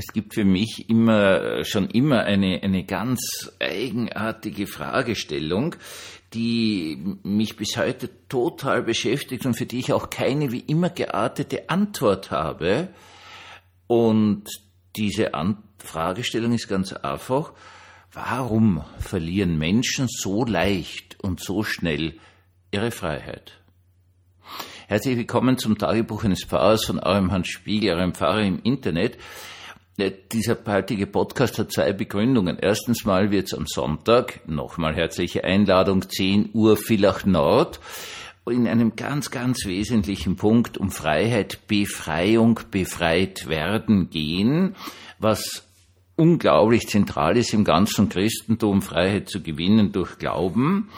Es gibt für mich immer, schon immer eine, eine ganz eigenartige Fragestellung, die mich bis heute total beschäftigt und für die ich auch keine wie immer geartete Antwort habe. Und diese An Fragestellung ist ganz einfach. Warum verlieren Menschen so leicht und so schnell ihre Freiheit? Herzlich willkommen zum Tagebuch eines Pfarrers von eurem Hans Spiegel, eurem Pfarrer im Internet. Äh, dieser heutige Podcast hat zwei Begründungen. Erstens mal wird es am Sonntag, nochmal herzliche Einladung, 10 Uhr Villach Nord, in einem ganz, ganz wesentlichen Punkt um Freiheit, Befreiung, befreit werden gehen, was unglaublich zentral ist im ganzen Christentum, Freiheit zu gewinnen durch Glauben.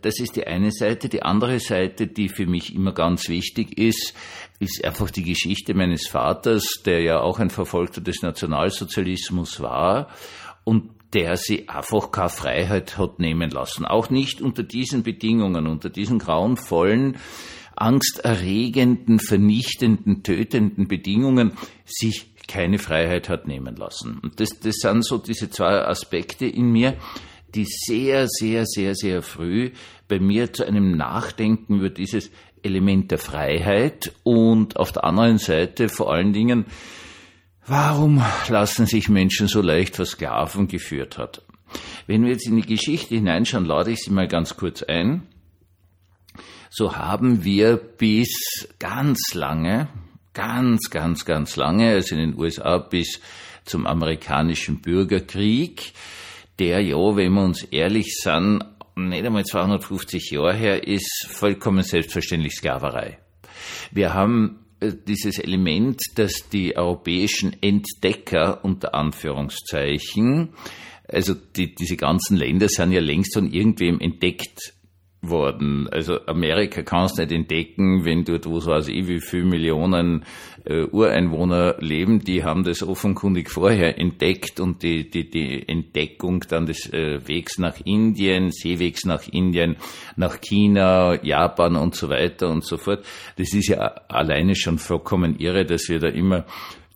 Das ist die eine Seite. Die andere Seite, die für mich immer ganz wichtig ist, ist einfach die Geschichte meines Vaters, der ja auch ein Verfolgter des Nationalsozialismus war und der sie einfach keine Freiheit hat nehmen lassen. Auch nicht unter diesen Bedingungen, unter diesen grauenvollen, angsterregenden, vernichtenden, tötenden Bedingungen sich keine Freiheit hat nehmen lassen. Und das, das sind so diese zwei Aspekte in mir, die sehr, sehr, sehr, sehr früh bei mir zu einem Nachdenken über dieses Element der Freiheit und auf der anderen Seite vor allen Dingen, warum lassen sich Menschen so leicht versklaven geführt hat. Wenn wir jetzt in die Geschichte hineinschauen, lade ich sie mal ganz kurz ein. So haben wir bis ganz lange, ganz, ganz, ganz lange, also in den USA bis zum amerikanischen Bürgerkrieg, der ja, wenn wir uns ehrlich sind, nicht einmal 250 Jahre her ist, vollkommen selbstverständlich Sklaverei. Wir haben äh, dieses Element, dass die europäischen Entdecker unter Anführungszeichen, also die, diese ganzen Länder sind ja längst von irgendwem entdeckt worden. Also Amerika kannst nicht entdecken, wenn dort, wo weiß ich, wie viele Millionen äh, Ureinwohner leben, die haben das offenkundig vorher entdeckt und die, die, die Entdeckung dann des äh, Wegs nach Indien, Seewegs nach Indien, nach China, Japan und so weiter und so fort. Das ist ja alleine schon vollkommen irre, dass wir da immer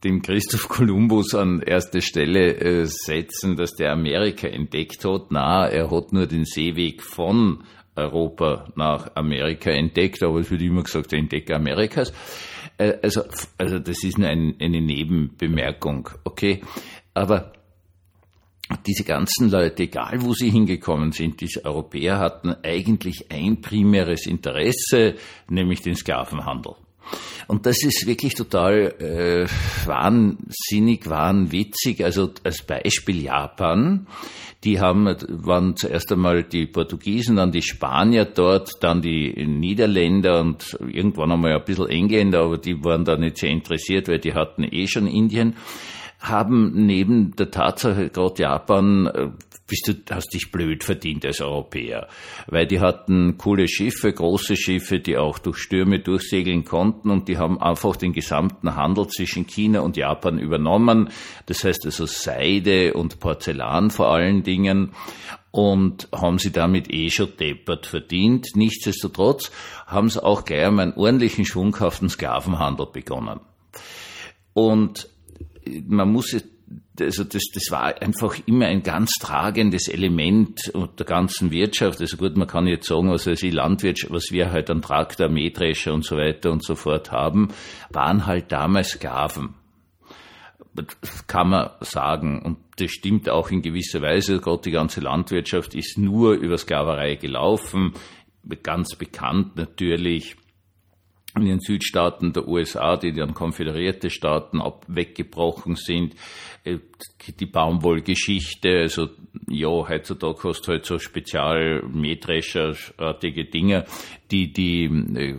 den Christoph Kolumbus an erste Stelle äh, setzen, dass der Amerika entdeckt hat. Na, er hat nur den Seeweg von Europa nach Amerika entdeckt, aber es wird immer gesagt, der Entdecker Amerikas. Äh, also, also das ist nur ein, eine Nebenbemerkung, okay? Aber diese ganzen Leute, egal wo sie hingekommen sind, diese Europäer hatten eigentlich ein primäres Interesse, nämlich den Sklavenhandel. Und das ist wirklich total äh, wahnsinnig, wahnwitzig. Also als Beispiel Japan, die haben, waren zuerst einmal die Portugiesen, dann die Spanier dort, dann die Niederländer und irgendwann einmal ein bisschen Engländer, aber die waren da nicht sehr interessiert, weil die hatten eh schon Indien haben neben der Tatsache, gerade Japan äh, bist du, hast dich blöd verdient als Europäer. Weil die hatten coole Schiffe, große Schiffe, die auch durch Stürme durchsegeln konnten und die haben einfach den gesamten Handel zwischen China und Japan übernommen. Das heißt also Seide und Porzellan vor allen Dingen und haben sie damit eh schon deppert verdient. Nichtsdestotrotz haben sie auch gleich einmal einen ordentlichen schwunghaften Sklavenhandel begonnen. Und man muss also das, das war einfach immer ein ganz tragendes Element der ganzen Wirtschaft. Also gut, man kann jetzt sagen, was weiß ich, Landwirtschaft, was wir halt an Traktor, Mähdrescher und so weiter und so fort haben, waren halt damals Sklaven. Das kann man sagen. Und das stimmt auch in gewisser Weise. Gott, die ganze Landwirtschaft ist nur über Sklaverei gelaufen. Ganz bekannt natürlich in den Südstaaten der USA, die dann konföderierte Staaten ab weggebrochen sind, äh, die Baumwollgeschichte, also ja, heutzutage hast du halt so spezial Mähdrescherartige Dinge, die die äh,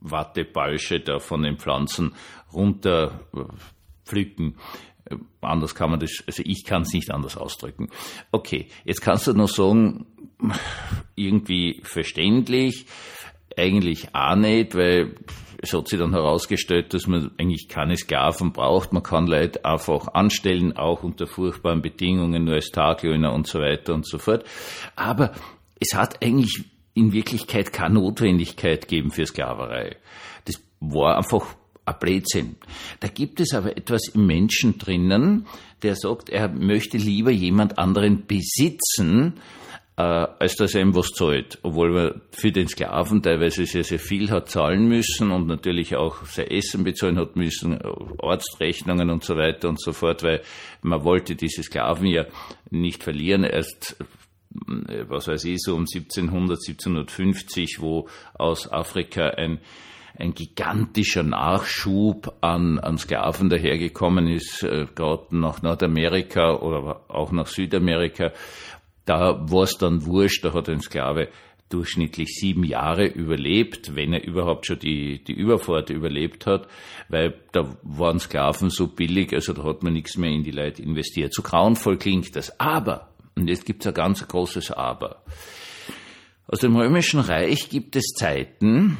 Wattebalsche da von den Pflanzen runter äh. Anders kann man das, also ich kann es nicht anders ausdrücken. Okay, jetzt kannst du noch sagen, irgendwie verständlich, eigentlich auch nicht, weil es hat sich dann herausgestellt, dass man eigentlich keine Sklaven braucht. Man kann Leute einfach anstellen, auch unter furchtbaren Bedingungen, nur als Taglöhner und so weiter und so fort. Aber es hat eigentlich in Wirklichkeit keine Notwendigkeit gegeben für Sklaverei. Das war einfach ein Blödsinn. Da gibt es aber etwas im Menschen drinnen, der sagt, er möchte lieber jemand anderen besitzen, äh, als dass er ihm was zahlt. Obwohl man für den Sklaven teilweise sehr, sehr viel hat zahlen müssen und natürlich auch sein Essen bezahlen hat müssen, Arztrechnungen und so weiter und so fort, weil man wollte diese Sklaven ja nicht verlieren. Erst äh, was weiß ich, so um 1700, 1750, wo aus Afrika ein ein gigantischer Nachschub an, an Sklaven dahergekommen ist, äh, gerade nach Nordamerika oder auch nach Südamerika. Da war es dann wurscht, da hat ein Sklave durchschnittlich sieben Jahre überlebt, wenn er überhaupt schon die, die Überfahrt überlebt hat, weil da waren Sklaven so billig, also da hat man nichts mehr in die Leute investiert. So grauenvoll klingt das. Aber, und jetzt gibt es ein ganz großes Aber. Aus dem Römischen Reich gibt es Zeiten,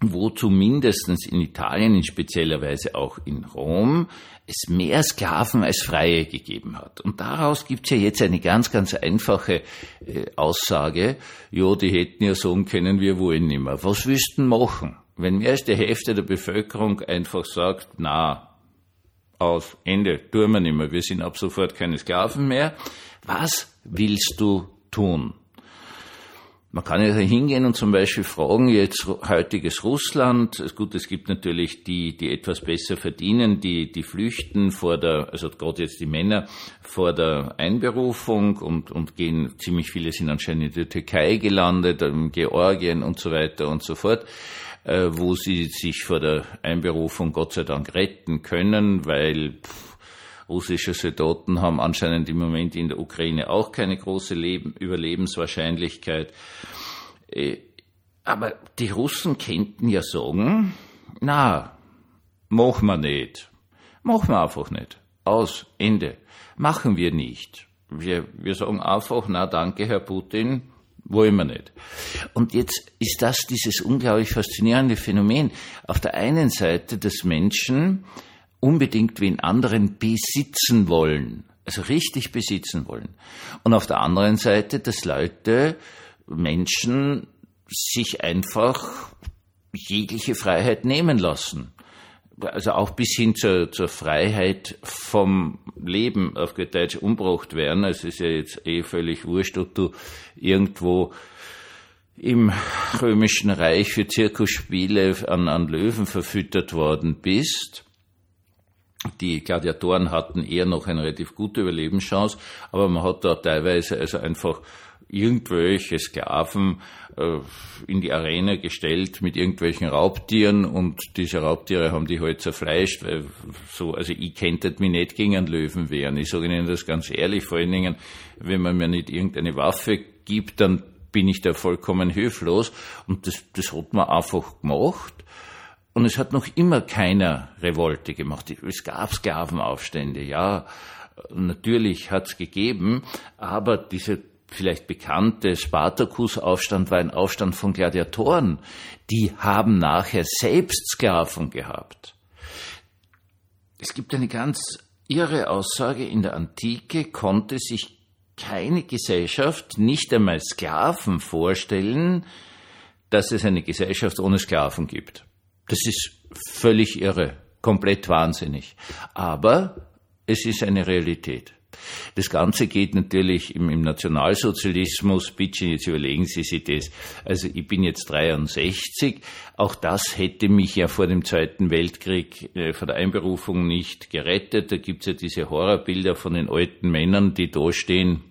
wo zumindest in Italien, in spezieller Weise auch in Rom, es mehr Sklaven als Freie gegeben hat. Und daraus gibt es ja jetzt eine ganz, ganz einfache äh, Aussage, ja, die hätten ja sagen können, wir wollen nicht mehr. Was wüssten machen? Wenn mehr als die Hälfte der Bevölkerung einfach sagt, na, aus, Ende, tun wir nicht mehr, wir sind ab sofort keine Sklaven mehr, was willst du tun? Man kann ja hingehen und zum Beispiel fragen, jetzt heutiges Russland, gut, es gibt natürlich die, die etwas besser verdienen, die, die flüchten vor der, also gerade jetzt die Männer, vor der Einberufung und, und gehen, ziemlich viele sind anscheinend in der Türkei gelandet, in Georgien und so weiter und so fort, äh, wo sie sich vor der Einberufung Gott sei Dank retten können, weil, pff, russische Soldaten haben anscheinend im Moment in der Ukraine auch keine große Leben, Überlebenswahrscheinlichkeit. Äh, aber die Russen könnten ja sagen, na, machen wir nicht. Machen wir einfach nicht. Aus, Ende. Machen wir nicht. Wir, wir sagen einfach, na danke, Herr Putin, wollen wir nicht. Und jetzt ist das dieses unglaublich faszinierende Phänomen. Auf der einen Seite, dass Menschen unbedingt wen anderen besitzen wollen, also richtig besitzen wollen. Und auf der anderen Seite, dass Leute, Menschen sich einfach jegliche Freiheit nehmen lassen. Also auch bis hin zur, zur Freiheit vom Leben auf Deutsch umbracht werden. Es ist ja jetzt eh völlig wurscht, ob du irgendwo im römischen Reich für Zirkusspiele an, an Löwen verfüttert worden bist die Gladiatoren hatten eher noch eine relativ gute Überlebenschance, aber man hat da teilweise also einfach irgendwelche Sklaven äh, in die Arena gestellt mit irgendwelchen Raubtieren und diese Raubtiere haben die halt zerfleischt, weil so, also ich könnte mich nicht gegen einen Löwen wehren. Ich sage Ihnen das ganz ehrlich, vor allen Dingen, wenn man mir nicht irgendeine Waffe gibt, dann bin ich da vollkommen hilflos und das, das hat man einfach gemacht und es hat noch immer keiner Revolte gemacht. Es gab Sklavenaufstände, ja, natürlich hat es gegeben, aber dieser vielleicht bekannte Spartakusaufstand war ein Aufstand von Gladiatoren. Die haben nachher selbst Sklaven gehabt. Es gibt eine ganz irre Aussage, in der Antike konnte sich keine Gesellschaft, nicht einmal Sklaven vorstellen, dass es eine Gesellschaft ohne Sklaven gibt. Das ist völlig irre, komplett wahnsinnig. Aber es ist eine Realität. Das Ganze geht natürlich im, im, Nationalsozialismus, bitte jetzt überlegen Sie sich das. Also ich bin jetzt 63, auch das hätte mich ja vor dem Zweiten Weltkrieg äh, vor der Einberufung nicht gerettet. Da gibt's ja diese Horrorbilder von den alten Männern, die da stehen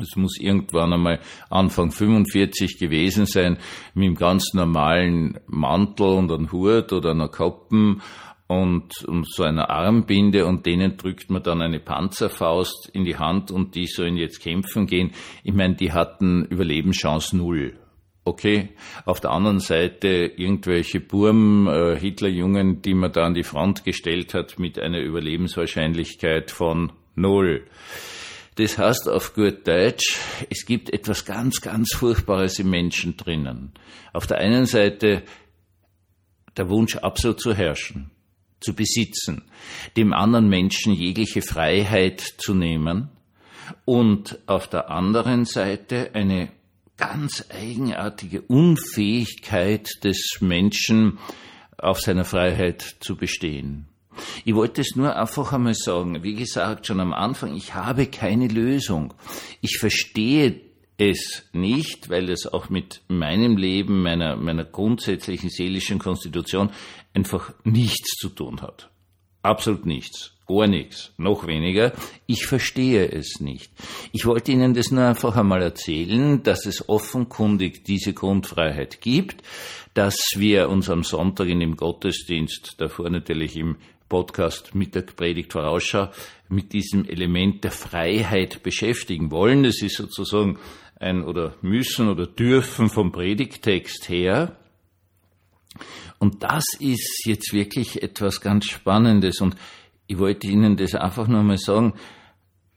es muss irgendwann einmal Anfang 45 gewesen sein, mit einem ganz normalen Mantel und einem Hut oder einer Kappen und, und so einer Armbinde und denen drückt man dann eine Panzerfaust in die Hand und die sollen jetzt kämpfen gehen. Ich meine, die hatten Überlebenschance null. Okay, auf der anderen Seite irgendwelche Burm, äh, Hitlerjungen, die man da an die Front gestellt hat mit einer Überlebenswahrscheinlichkeit von null. Das heißt auf gut Deutsch, es gibt etwas ganz, ganz Furchtbares im Menschen drinnen. Auf der einen Seite der Wunsch, absolut zu herrschen, zu besitzen, dem anderen Menschen jegliche Freiheit zu nehmen und auf der anderen Seite eine ganz eigenartige Unfähigkeit des Menschen, auf seiner Freiheit zu bestehen. Ich wollte es nur einfach einmal sagen, wie gesagt, schon am Anfang, ich habe keine Lösung. Ich verstehe es nicht, weil es auch mit meinem Leben, meiner, meiner grundsätzlichen seelischen Konstitution einfach nichts zu tun hat. Absolut nichts. Gar nichts. Noch weniger. Ich verstehe es nicht. Ich wollte Ihnen das nur einfach einmal erzählen, dass es offenkundig diese Grundfreiheit gibt, dass wir uns am Sonntag in dem Gottesdienst, davor natürlich im Podcast Mittagpredigt Vorausschau, mit diesem Element der Freiheit beschäftigen wollen. Das ist sozusagen ein oder müssen oder dürfen vom Predigtext her. Und das ist jetzt wirklich etwas ganz Spannendes und ich wollte Ihnen das einfach nur mal sagen.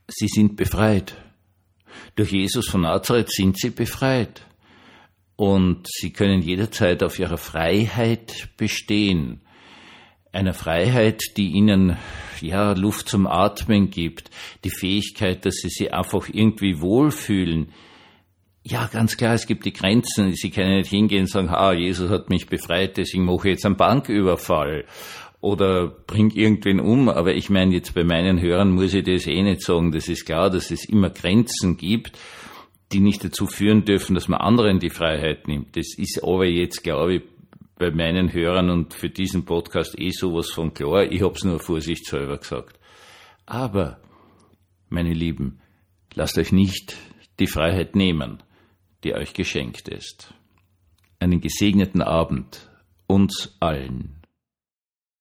Sie sind befreit. Durch Jesus von Nazareth sind Sie befreit. Und Sie können jederzeit auf Ihrer Freiheit bestehen. Einer Freiheit, die Ihnen ja, Luft zum Atmen gibt, die Fähigkeit, dass Sie sich einfach irgendwie wohlfühlen, ja, ganz klar, es gibt die Grenzen. Sie können nicht hingehen und sagen, ah, Jesus hat mich befreit, deswegen mache ich jetzt einen Banküberfall oder bring irgendwen um. Aber ich meine, jetzt bei meinen Hörern muss ich das eh nicht sagen. Das ist klar, dass es immer Grenzen gibt, die nicht dazu führen dürfen, dass man anderen die Freiheit nimmt. Das ist aber jetzt, glaube ich, bei meinen Hörern und für diesen Podcast eh sowas von klar. Ich habe es nur vorsichtshalber gesagt. Aber, meine Lieben, lasst euch nicht die Freiheit nehmen die euch geschenkt ist. Einen gesegneten Abend uns allen.